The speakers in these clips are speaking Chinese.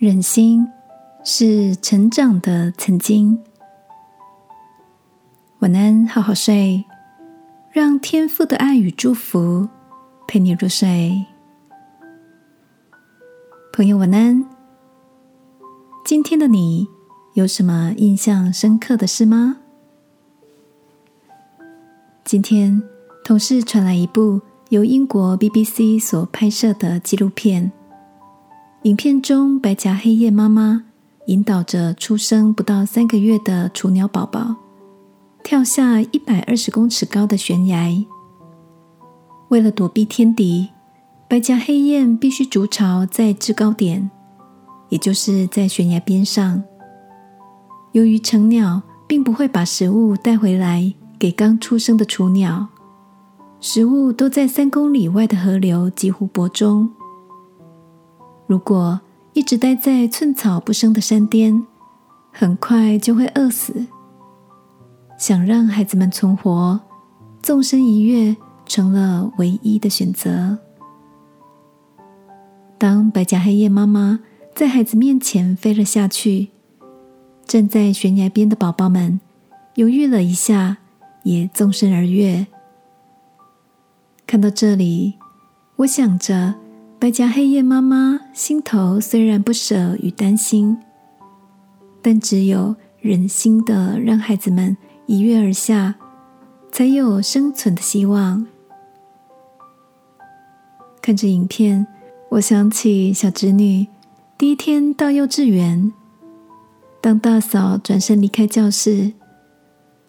忍心是成长的曾经。晚安，好好睡，让天父的爱与祝福陪你入睡。朋友，晚安。今天的你有什么印象深刻的事吗？今天同事传来一部由英国 BBC 所拍摄的纪录片。影片中，白颊黑夜妈妈引导着出生不到三个月的雏鸟宝宝跳下一百二十公尺高的悬崖。为了躲避天敌，白颊黑雁必须筑巢在制高点，也就是在悬崖边上。由于成鸟并不会把食物带回来给刚出生的雏鸟，食物都在三公里外的河流及湖泊中。如果一直待在寸草不生的山巅，很快就会饿死。想让孩子们存活，纵身一跃成了唯一的选择。当白颊黑夜妈妈在孩子面前飞了下去，站在悬崖边的宝宝们犹豫了一下，也纵身而跃。看到这里，我想着。白颊黑夜妈妈心头虽然不舍与担心，但只有忍心的让孩子们一跃而下，才有生存的希望。看着影片，我想起小侄女第一天到幼稚园，当大嫂转身离开教室，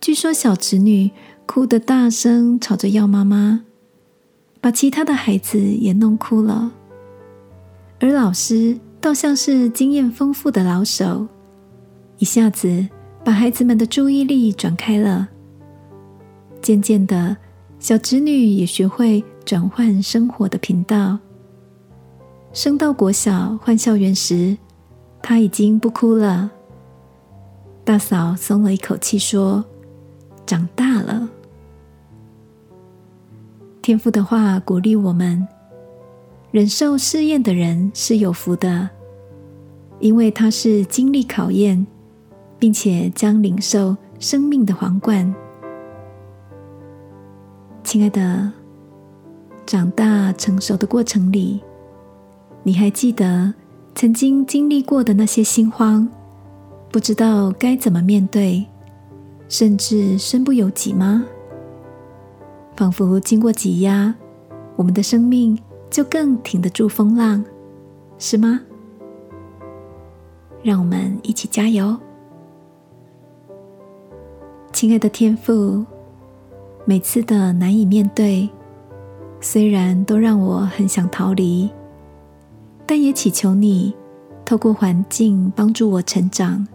据说小侄女哭得大声，吵着要妈妈，把其他的孩子也弄哭了。而老师倒像是经验丰富的老手，一下子把孩子们的注意力转开了。渐渐的，小侄女也学会转换生活的频道。升到国小换校园时，她已经不哭了。大嫂松了一口气说：“长大了。”天父的话鼓励我们。忍受试验的人是有福的，因为他是经历考验，并且将领受生命的皇冠。亲爱的，长大成熟的过程里，你还记得曾经经历过的那些心慌，不知道该怎么面对，甚至身不由己吗？仿佛经过挤压，我们的生命。就更挺得住风浪，是吗？让我们一起加油，亲爱的天父。每次的难以面对，虽然都让我很想逃离，但也祈求你透过环境帮助我成长，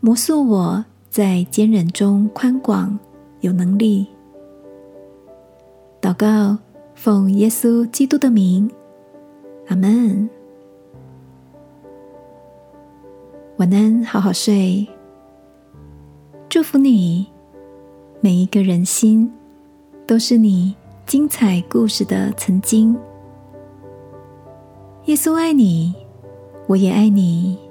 磨塑我在坚忍中宽广有能力。祷告。奉耶稣基督的名，阿门。晚安，好好睡。祝福你，每一个人心都是你精彩故事的曾经。耶稣爱你，我也爱你。